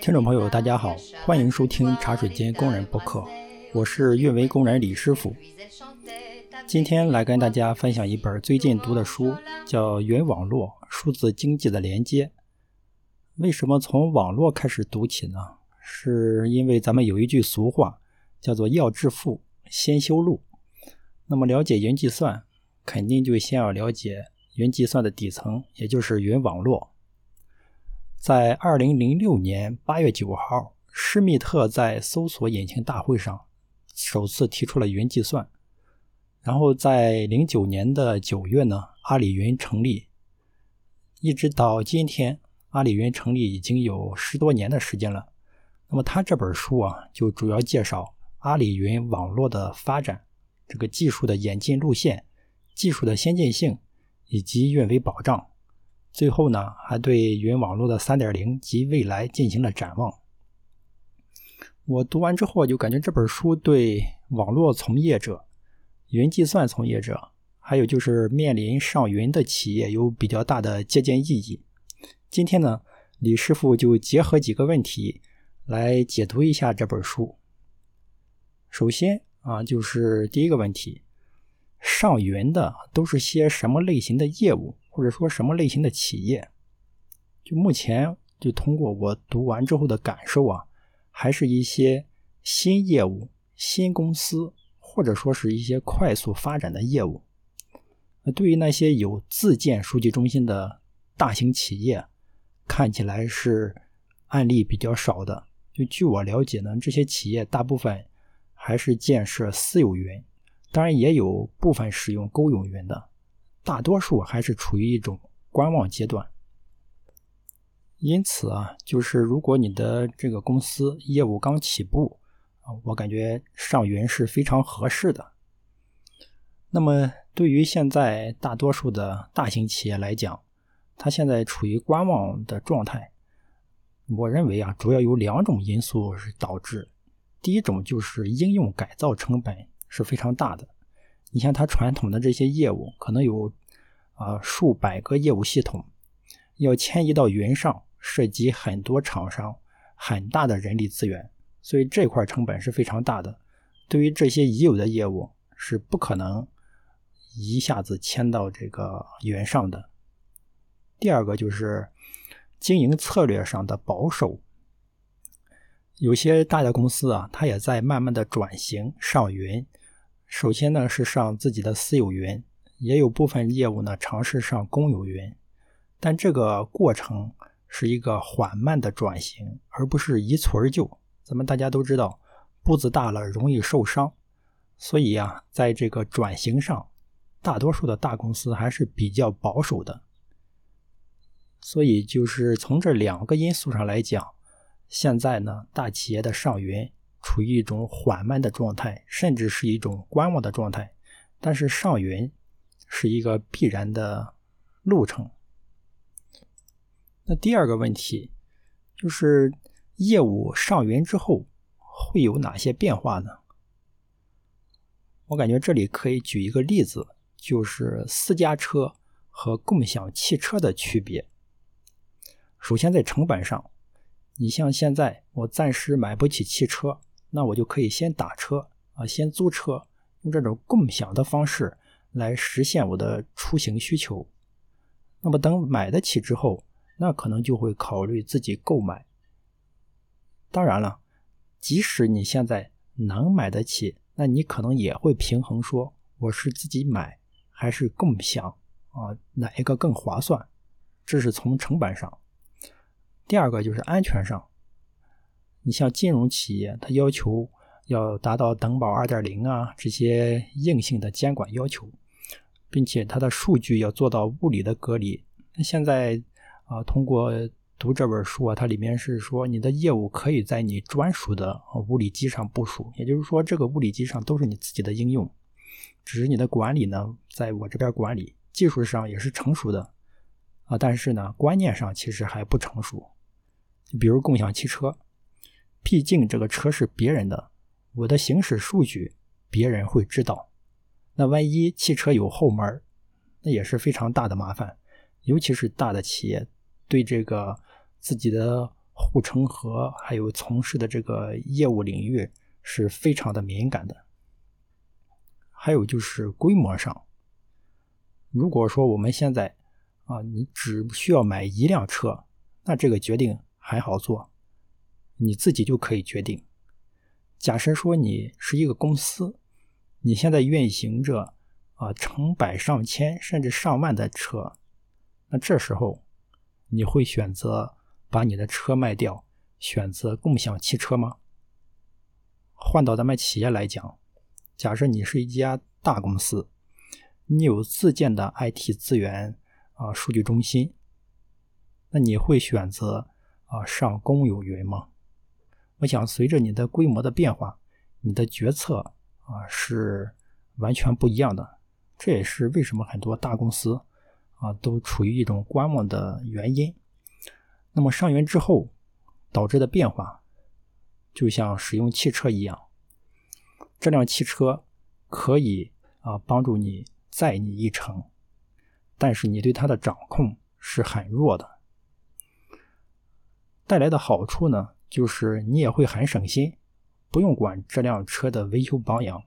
听众朋友，大家好，欢迎收听茶水间工人播客，我是运维工人李师傅。今天来跟大家分享一本最近读的书，叫《云网络数字经济的连接》。为什么从网络开始读起呢？是因为咱们有一句俗话，叫做“要致富，先修路”。那么了解云计算，肯定就先要了解云计算的底层，也就是云网络。在二零零六年八月九号，施密特在搜索引擎大会上首次提出了云计算。然后在零九年的九月呢，阿里云成立，一直到今天，阿里云成立已经有十多年的时间了。那么他这本书啊，就主要介绍阿里云网络的发展，这个技术的演进路线、技术的先进性以及运维保障。最后呢，还对云网络的三点零及未来进行了展望。我读完之后就感觉这本书对网络从业者、云计算从业者，还有就是面临上云的企业有比较大的借鉴意义。今天呢，李师傅就结合几个问题来解读一下这本书。首先啊，就是第一个问题：上云的都是些什么类型的业务？或者说什么类型的企业？就目前就通过我读完之后的感受啊，还是一些新业务、新公司，或者说是一些快速发展的业务。那对于那些有自建数据中心的大型企业，看起来是案例比较少的。就据我了解呢，这些企业大部分还是建设私有云，当然也有部分使用公有云的。大多数还是处于一种观望阶段，因此啊，就是如果你的这个公司业务刚起步啊，我感觉上云是非常合适的。那么，对于现在大多数的大型企业来讲，它现在处于观望的状态。我认为啊，主要有两种因素是导致。第一种就是应用改造成本是非常大的。你像它传统的这些业务，可能有啊数百个业务系统，要迁移到云上，涉及很多厂商，很大的人力资源，所以这块成本是非常大的。对于这些已有的业务，是不可能一下子迁到这个云上的。第二个就是经营策略上的保守，有些大的公司啊，它也在慢慢的转型上云。首先呢是上自己的私有云，也有部分业务呢尝试上公有云，但这个过程是一个缓慢的转型，而不是一蹴而就。咱们大家都知道，步子大了容易受伤，所以啊，在这个转型上，大多数的大公司还是比较保守的。所以就是从这两个因素上来讲，现在呢大企业的上云。处于一种缓慢的状态，甚至是一种观望的状态，但是上云是一个必然的路程。那第二个问题就是业务上云之后会有哪些变化呢？我感觉这里可以举一个例子，就是私家车和共享汽车的区别。首先在成本上，你像现在我暂时买不起汽车。那我就可以先打车啊，先租车，用这种共享的方式来实现我的出行需求。那么等买得起之后，那可能就会考虑自己购买。当然了，即使你现在能买得起，那你可能也会平衡说，我是自己买还是共享啊？哪一个更划算？这是从成本上。第二个就是安全上。你像金融企业，它要求要达到等保二点零啊这些硬性的监管要求，并且它的数据要做到物理的隔离。那现在啊，通过读这本书啊，它里面是说你的业务可以在你专属的物理机上部署，也就是说这个物理机上都是你自己的应用，只是你的管理呢，在我这边管理，技术上也是成熟的啊，但是呢，观念上其实还不成熟。就比如共享汽车。毕竟这个车是别人的，我的行驶数据别人会知道。那万一汽车有后门，那也是非常大的麻烦。尤其是大的企业，对这个自己的护城河，还有从事的这个业务领域是非常的敏感的。还有就是规模上，如果说我们现在啊，你只需要买一辆车，那这个决定还好做，你自己就可以决定。假设说你是一个公司，你现在运行着啊成百上千甚至上万的车，那这时候你会选择把你的车卖掉，选择共享汽车吗？换到咱们企业来讲。假设你是一家大公司，你有自建的 IT 资源啊，数据中心，那你会选择啊上公有云吗？我想随着你的规模的变化，你的决策啊是完全不一样的。这也是为什么很多大公司啊都处于一种观望的原因。那么上云之后导致的变化，就像使用汽车一样。这辆汽车可以啊帮助你载你一程，但是你对它的掌控是很弱的。带来的好处呢，就是你也会很省心，不用管这辆车的维修保养，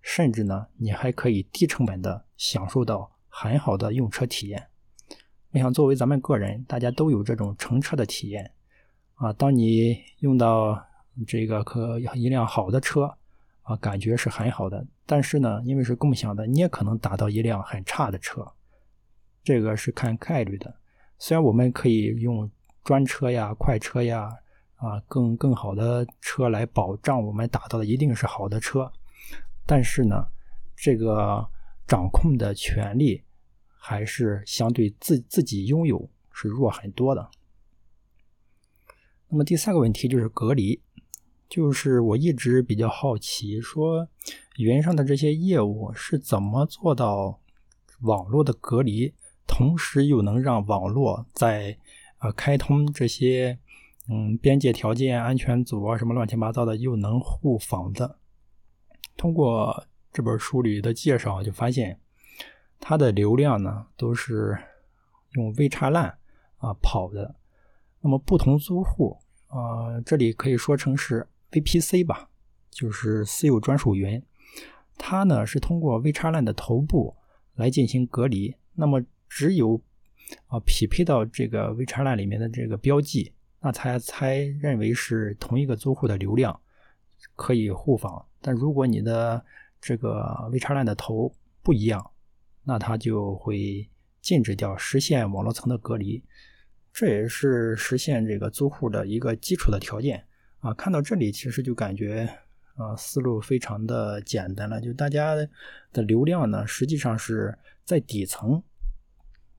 甚至呢，你还可以低成本的享受到很好的用车体验。我想，作为咱们个人，大家都有这种乘车的体验啊。当你用到这个可一辆好的车。啊，感觉是很好的，但是呢，因为是共享的，你也可能打到一辆很差的车，这个是看概率的。虽然我们可以用专车呀、快车呀，啊，更更好的车来保障我们打到的一定是好的车，但是呢，这个掌控的权利还是相对自自己拥有是弱很多的。那么第三个问题就是隔离。就是我一直比较好奇，说云上的这些业务是怎么做到网络的隔离，同时又能让网络在呃开通这些嗯边界条件、安全组啊什么乱七八糟的又能互访的。通过这本书里的介绍，就发现它的流量呢都是用 VXLAN 啊跑的。那么不同租户啊，这里可以说成是。VPC 吧，就是私有专属云，它呢是通过 VXLAN 的头部来进行隔离。那么只有啊匹配到这个 VXLAN 里面的这个标记，那才才认为是同一个租户的流量可以互访。但如果你的这个 VXLAN 的头不一样，那它就会禁止掉，实现网络层的隔离。这也是实现这个租户的一个基础的条件。啊，看到这里其实就感觉，啊，思路非常的简单了。就大家的流量呢，实际上是在底层，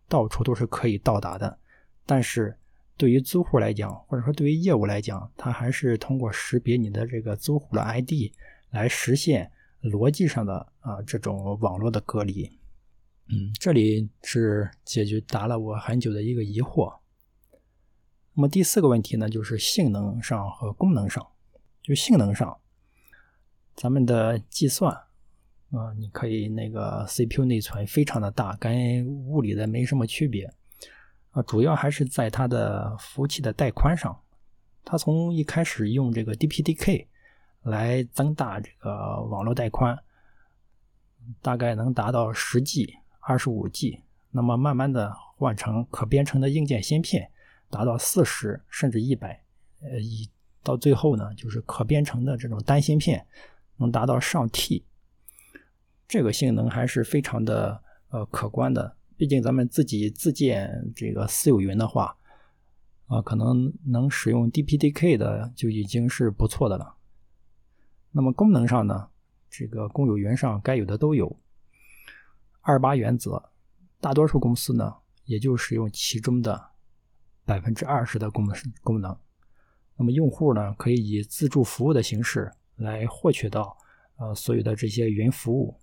到处都是可以到达的。但是对于租户来讲，或者说对于业务来讲，它还是通过识别你的这个租户的 ID 来实现逻辑上的啊这种网络的隔离。嗯，这里是解决答了我很久的一个疑惑。那么第四个问题呢，就是性能上和功能上。就性能上，咱们的计算啊，你可以那个 CPU 内存非常的大，跟物理的没什么区别啊。主要还是在它的服务器的带宽上，它从一开始用这个 DPDK 来增大这个网络带宽，大概能达到十 G、二十五 G，那么慢慢的换成可编程的硬件芯片。达到四十甚至一百，呃，一到最后呢，就是可编程的这种单芯片能达到上 T，这个性能还是非常的呃可观的。毕竟咱们自己自建这个私有云的话，啊，可能能使用 DPDK 的就已经是不错的了。那么功能上呢，这个公有云上该有的都有。二八原则，大多数公司呢也就使用其中的。百分之二十的功能功能，那么用户呢可以以自助服务的形式来获取到呃所有的这些云服务。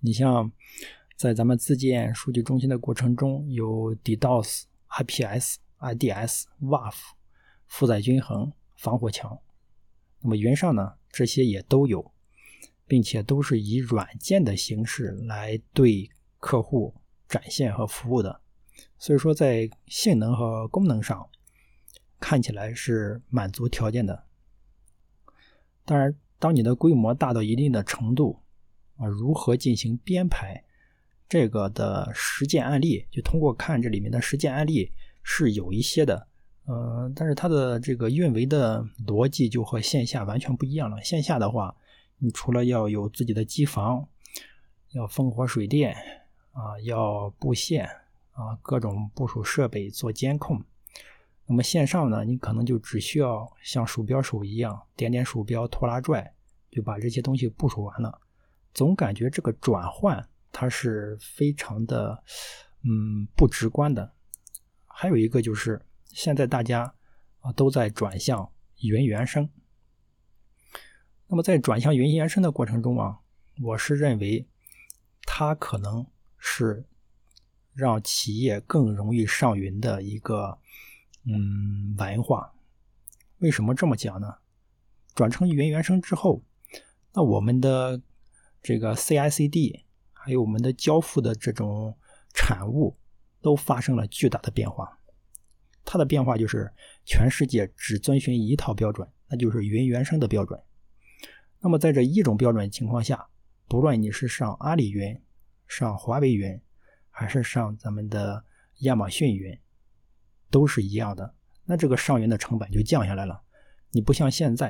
你像在咱们自建数据中心的过程中，有 DDoS、IPS、IDS、WAF、负载均衡、防火墙。那么云上呢这些也都有，并且都是以软件的形式来对客户展现和服务的。所以说，在性能和功能上，看起来是满足条件的。当然，当你的规模大到一定的程度，啊，如何进行编排，这个的实践案例，就通过看这里面的实践案例是有一些的，呃，但是它的这个运维的逻辑就和线下完全不一样了。线下的话，你除了要有自己的机房，要烽火水电，啊，要布线，啊，各种部署设备做监控。那么线上呢，你可能就只需要像鼠标手一样点点鼠标拖拉拽，就把这些东西部署完了。总感觉这个转换它是非常的，嗯，不直观的。还有一个就是现在大家啊都在转向云原生。那么在转向云原生的过程中啊，我是认为它可能是让企业更容易上云的一个。嗯，文化为什么这么讲呢？转成云原生之后，那我们的这个 CI/CD 还有我们的交付的这种产物都发生了巨大的变化。它的变化就是全世界只遵循一套标准，那就是云原生的标准。那么在这一种标准情况下，不论你是上阿里云、上华为云，还是上咱们的亚马逊云。都是一样的，那这个上云的成本就降下来了。你不像现在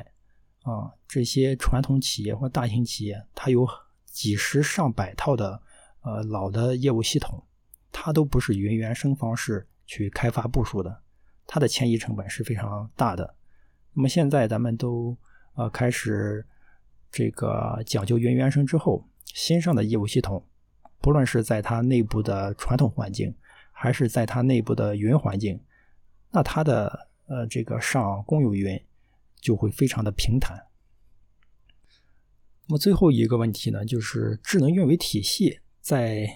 啊，这些传统企业或大型企业，它有几十上百套的呃老的业务系统，它都不是云原生方式去开发部署的，它的迁移成本是非常大的。那么现在咱们都呃开始这个讲究云原生之后，新上的业务系统，不论是在它内部的传统环境，还是在它内部的云环境。那它的呃这个上公有云就会非常的平坦。那么最后一个问题呢，就是智能运维体系在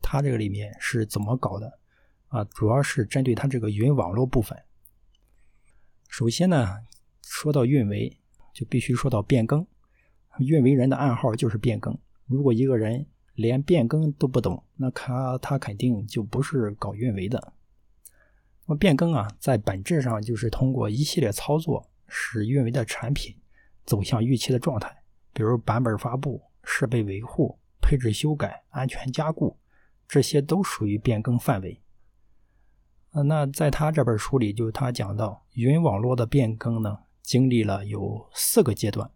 它这个里面是怎么搞的啊？主要是针对它这个云网络部分。首先呢，说到运维，就必须说到变更。运维人的暗号就是变更。如果一个人连变更都不懂，那他他肯定就不是搞运维的。那么变更啊，在本质上就是通过一系列操作，使运维的产品走向预期的状态。比如版本发布、设备维护、配置修改、安全加固，这些都属于变更范围。那在他这本书里，就他讲到云网络的变更呢，经历了有四个阶段。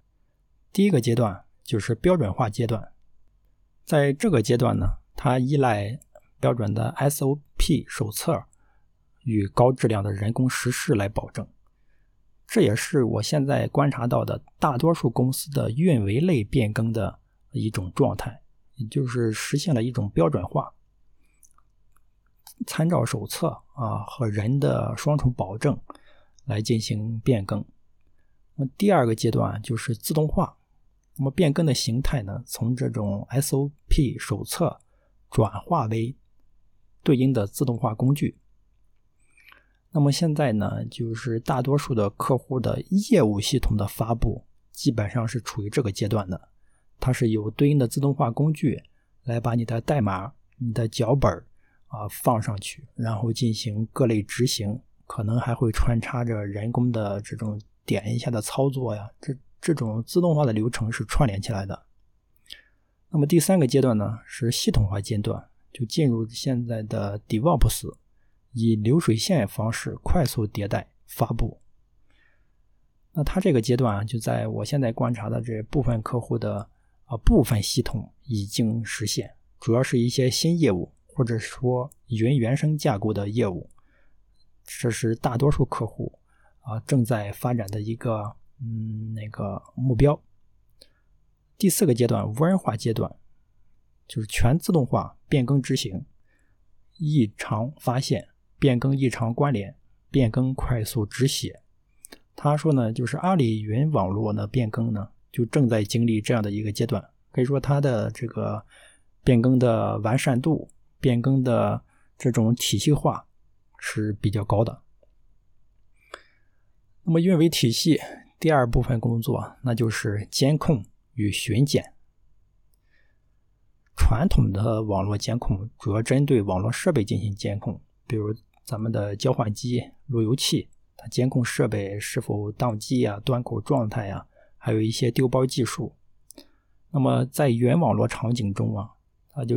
第一个阶段就是标准化阶段，在这个阶段呢，它依赖标准的 SOP 手册。与高质量的人工实施来保证，这也是我现在观察到的大多数公司的运维类变更的一种状态，也就是实现了一种标准化，参照手册啊和人的双重保证来进行变更。那么第二个阶段就是自动化，那么变更的形态呢，从这种 SOP 手册转化为对应的自动化工具。那么现在呢，就是大多数的客户的业务系统的发布，基本上是处于这个阶段的。它是有对应的自动化工具来把你的代码、你的脚本啊放上去，然后进行各类执行，可能还会穿插着人工的这种点一下的操作呀。这这种自动化的流程是串联起来的。那么第三个阶段呢，是系统化阶段，就进入现在的 DevOps。以流水线方式快速迭代发布，那它这个阶段啊，就在我现在观察的这部分客户的啊部分系统已经实现，主要是一些新业务或者说云原生架构的业务，这是大多数客户啊正在发展的一个嗯那个目标。第四个阶段无人化阶段，就是全自动化变更执行，异常发现。变更异常关联，变更快速止血。他说呢，就是阿里云网络呢变更呢，就正在经历这样的一个阶段。可以说，它的这个变更的完善度、变更的这种体系化是比较高的。那么，运维体系第二部分工作，那就是监控与巡检。传统的网络监控主要针对网络设备进行监控，比如。咱们的交换机、路由器它监控设备是否宕机啊、端口状态呀，还有一些丢包技术。那么在原网络场景中啊，它就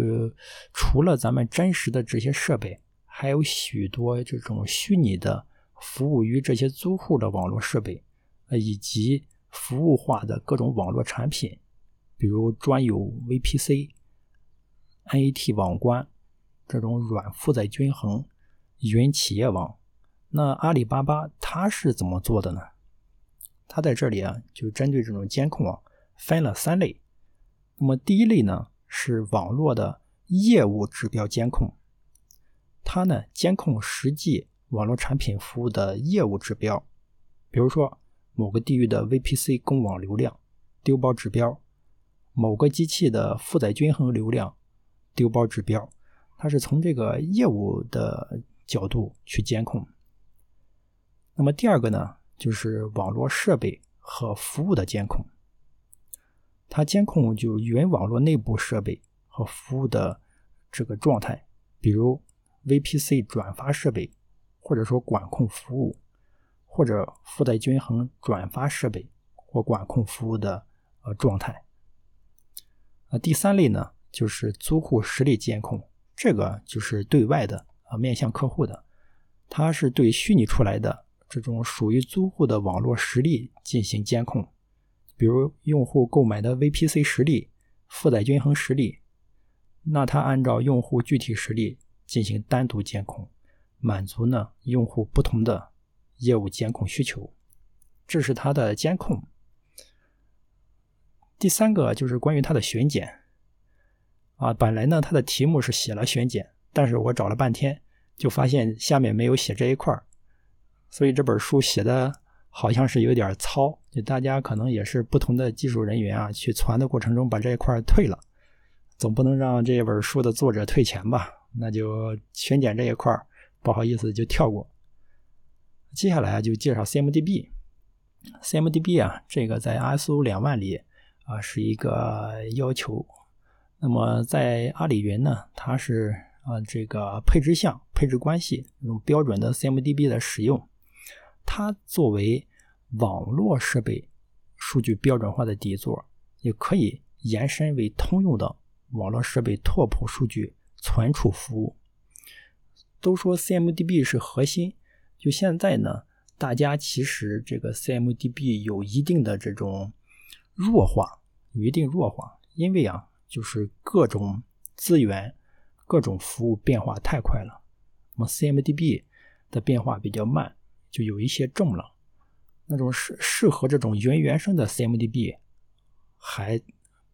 除了咱们真实的这些设备，还有许多这种虚拟的服务于这些租户的网络设备，呃，以及服务化的各种网络产品，比如专有 VPC、NAT 网关这种软负载均衡云企业网。那阿里巴巴它是怎么做的呢？它在这里啊，就针对这种监控啊，分了三类。那么第一类呢，是网络的业务指标监控，它呢监控实际网络产品服务的业务指标，比如说某个地域的 VPC 公网流量丢包指标，某个机器的负载均衡流量丢包指标，它是从这个业务的角度去监控。那么第二个呢，就是网络设备和服务的监控。它监控就云网络内部设备和服务的这个状态，比如 VPC 转发设备，或者说管控服务，或者负载均衡转发设备或管控服务的呃状态。啊，第三类呢，就是租户实力监控，这个就是对外的啊，面向客户的，它是对虚拟出来的。这种属于租户的网络实力进行监控，比如用户购买的 VPC 实力、负载均衡实力，那它按照用户具体实力进行单独监控，满足呢用户不同的业务监控需求，这是它的监控。第三个就是关于它的巡检，啊，本来呢它的题目是写了巡检，但是我找了半天，就发现下面没有写这一块儿。所以这本书写的好像是有点糙，就大家可能也是不同的技术人员啊，去传的过程中把这一块退了，总不能让这本书的作者退钱吧？那就巡检这一块儿不好意思就跳过。接下来就介绍 CMDB，CMDB 啊，这个在 ISO 两万里啊是一个要求，那么在阿里云呢，它是啊这个配置项、配置关系那种标准的 CMDB 的使用。它作为网络设备数据标准化的底座，也可以延伸为通用的网络设备拓扑数据存储服务。都说 CMDB 是核心，就现在呢，大家其实这个 CMDB 有一定的这种弱化，有一定弱化，因为啊，就是各种资源、各种服务变化太快了，那么 CMDB 的变化比较慢。就有一些重了，那种适适合这种原原生的 CMDB，还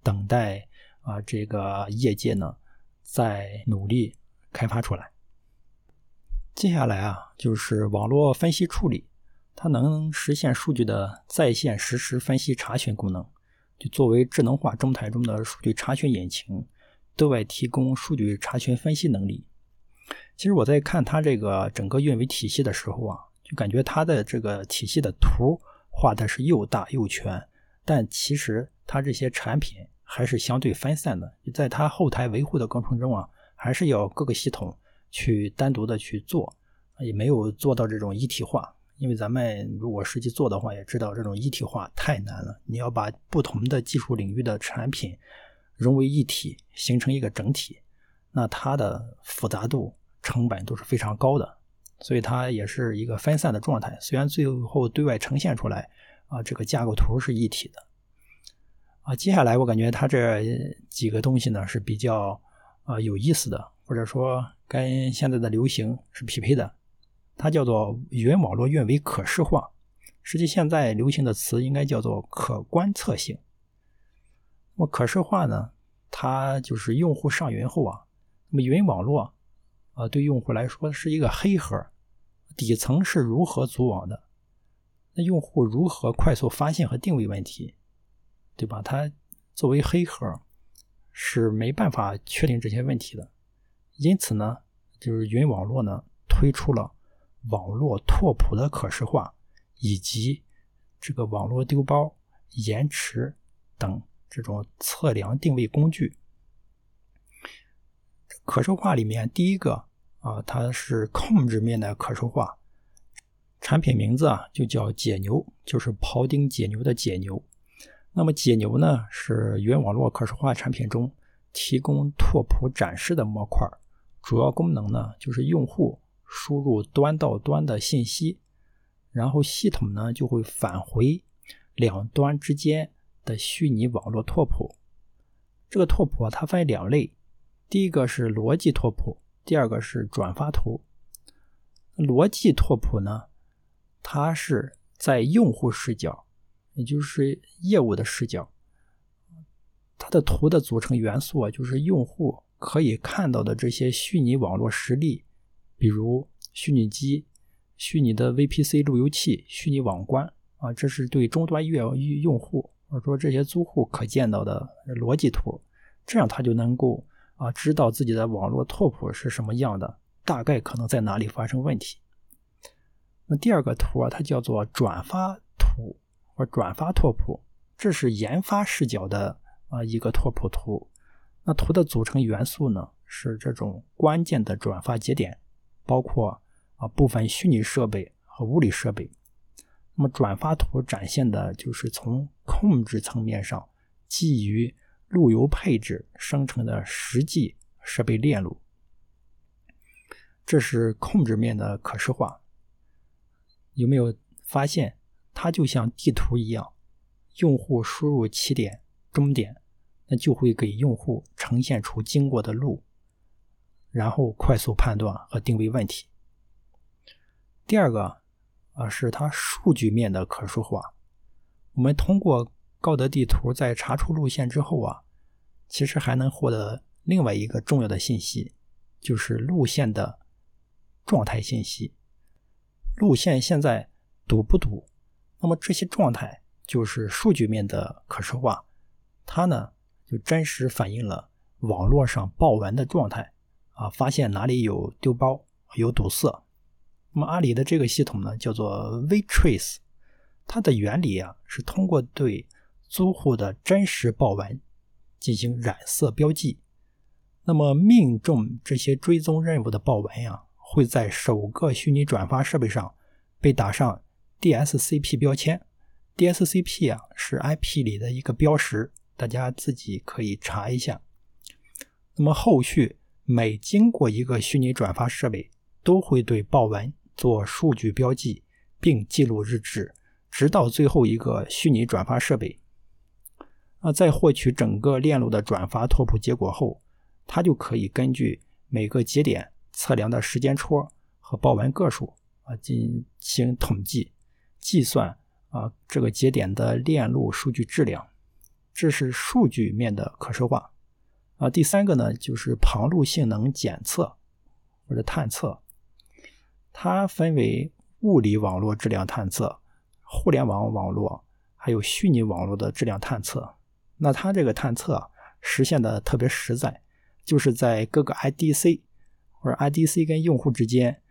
等待啊这个业界呢在努力开发出来。接下来啊就是网络分析处理，它能实现数据的在线实时分析查询功能，就作为智能化中台中的数据查询引擎，对外提供数据查询分析能力。其实我在看它这个整个运维体系的时候啊。就感觉它的这个体系的图画的是又大又全，但其实它这些产品还是相对分散的，在它后台维护的过程中啊，还是要各个系统去单独的去做，也没有做到这种一体化。因为咱们如果实际做的话，也知道这种一体化太难了。你要把不同的技术领域的产品融为一体，形成一个整体，那它的复杂度、成本都是非常高的。所以它也是一个分散的状态，虽然最后对外呈现出来啊，这个架构图是一体的啊。接下来我感觉它这几个东西呢是比较啊有意思的，或者说跟现在的流行是匹配的。它叫做云网络运维可视化，实际现在流行的词应该叫做可观测性。那么可视化呢，它就是用户上云后啊，那么云网络。啊，对用户来说是一个黑盒，底层是如何组网的？那用户如何快速发现和定位问题，对吧？它作为黑盒是没办法确定这些问题的。因此呢，就是云网络呢推出了网络拓扑的可视化，以及这个网络丢包、延迟等这种测量定位工具。可视化里面第一个。啊，它是控制面的可视化，产品名字啊就叫解牛，就是庖丁解牛的解牛。那么解牛呢是云网络可视化产品中提供拓扑展示的模块，主要功能呢就是用户输入端到端的信息，然后系统呢就会返回两端之间的虚拟网络拓扑。这个拓扑它分两类，第一个是逻辑拓扑，第二个是转发图。逻辑拓扑呢？它是在用户视角，也就是业务的视角，它的图的组成元素啊，就是用户可以看到的这些虚拟网络实例，比如虚拟机、虚拟的 VPC 路由器、虚拟网关啊，这是对终端业用户或者说这些租户可见到的逻辑图，这样他就能够啊知道自己的网络拓扑是什么样的，大概可能在哪里发生问题。那第二个图啊，它叫做转发图或转发拓扑，这是研发视角的啊一个拓扑图。那图的组成元素呢是这种关键的转发节点，包括啊部分虚拟设备和物理设备。那么转发图展现的就是从控制层面上基于路由配置生成的实际设备链路，这是控制面的可视化。有没有发现，它就像地图一样，用户输入起点、终点，那就会给用户呈现出经过的路，然后快速判断和定位问题。第二个啊，是它数据面的可视化。我们通过高德地图在查出路线之后啊，其实还能获得另外一个重要的信息，就是路线的状态信息。路线现在堵不堵？那么这些状态就是数据面的可视化，它呢就真实反映了网络上报完的状态啊，发现哪里有丢包、有堵塞。那么阿里的这个系统呢叫做 Vtrace，它的原理啊是通过对租户的真实报文进行染色标记，那么命中这些追踪任务的报文呀。会在首个虚拟转发设备上被打上 DSCP 标签。DSCP 啊是 IP 里的一个标识，大家自己可以查一下。那么后续每经过一个虚拟转发设备，都会对报文做数据标记，并记录日志，直到最后一个虚拟转发设备。啊，在获取整个链路的转发拓扑结果后，它就可以根据每个节点。测量的时间戳和报文个数啊进行统计计算啊这个节点的链路数据质量，这是数据面的可视化啊。第三个呢就是旁路性能检测或者探测，它分为物理网络质量探测、互联网网络还有虚拟网络的质量探测。那它这个探测实现的特别实在，就是在各个 IDC。或者 IDC 跟用户之间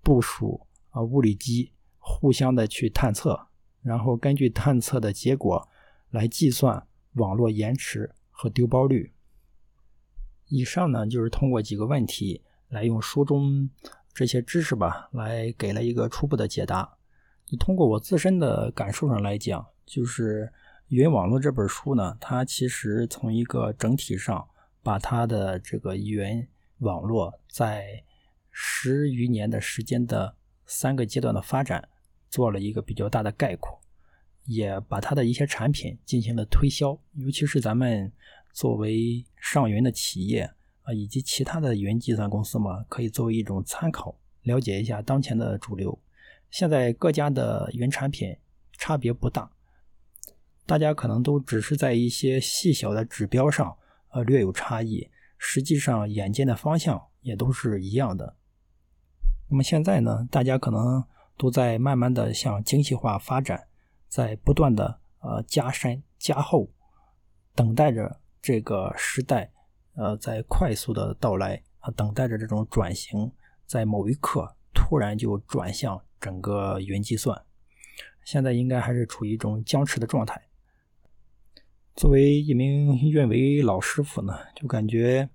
部署啊物理机，互相的去探测，然后根据探测的结果来计算网络延迟和丢包率。以上呢就是通过几个问题来用书中这些知识吧，来给了一个初步的解答。你通过我自身的感受上来讲，就是云网络这本书呢，它其实从一个整体上把它的这个云。网络在十余年的时间的三个阶段的发展，做了一个比较大的概括，也把它的一些产品进行了推销，尤其是咱们作为上云的企业啊，以及其他的云计算公司嘛，可以作为一种参考，了解一下当前的主流。现在各家的云产品差别不大，大家可能都只是在一些细小的指标上呃略有差异。实际上，眼见的方向也都是一样的。那么现在呢，大家可能都在慢慢的向精细化发展，在不断的呃加深加厚，等待着这个时代呃在快速的到来啊，等待着这种转型，在某一刻突然就转向整个云计算。现在应该还是处于一种僵持的状态。作为一名运维老师傅呢，就感觉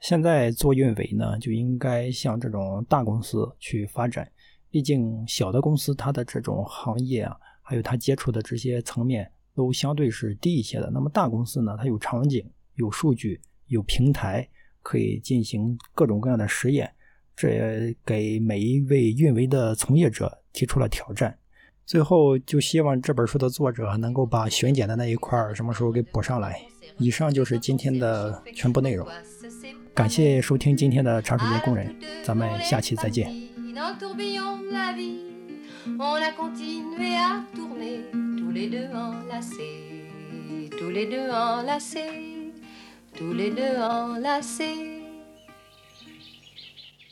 现在做运维呢，就应该向这种大公司去发展，毕竟小的公司它的这种行业啊，还有它接触的这些层面都相对是低一些的。那么大公司呢，它有场景、有数据、有平台，可以进行各种各样的实验，这也给每一位运维的从业者提出了挑战。最后，就希望这本书的作者能够把巡检的那一块什么时候给补上来。以上就是今天的全部内容，感谢收听今天的茶水间工人，咱们下期再见。Tous les deux enlacés.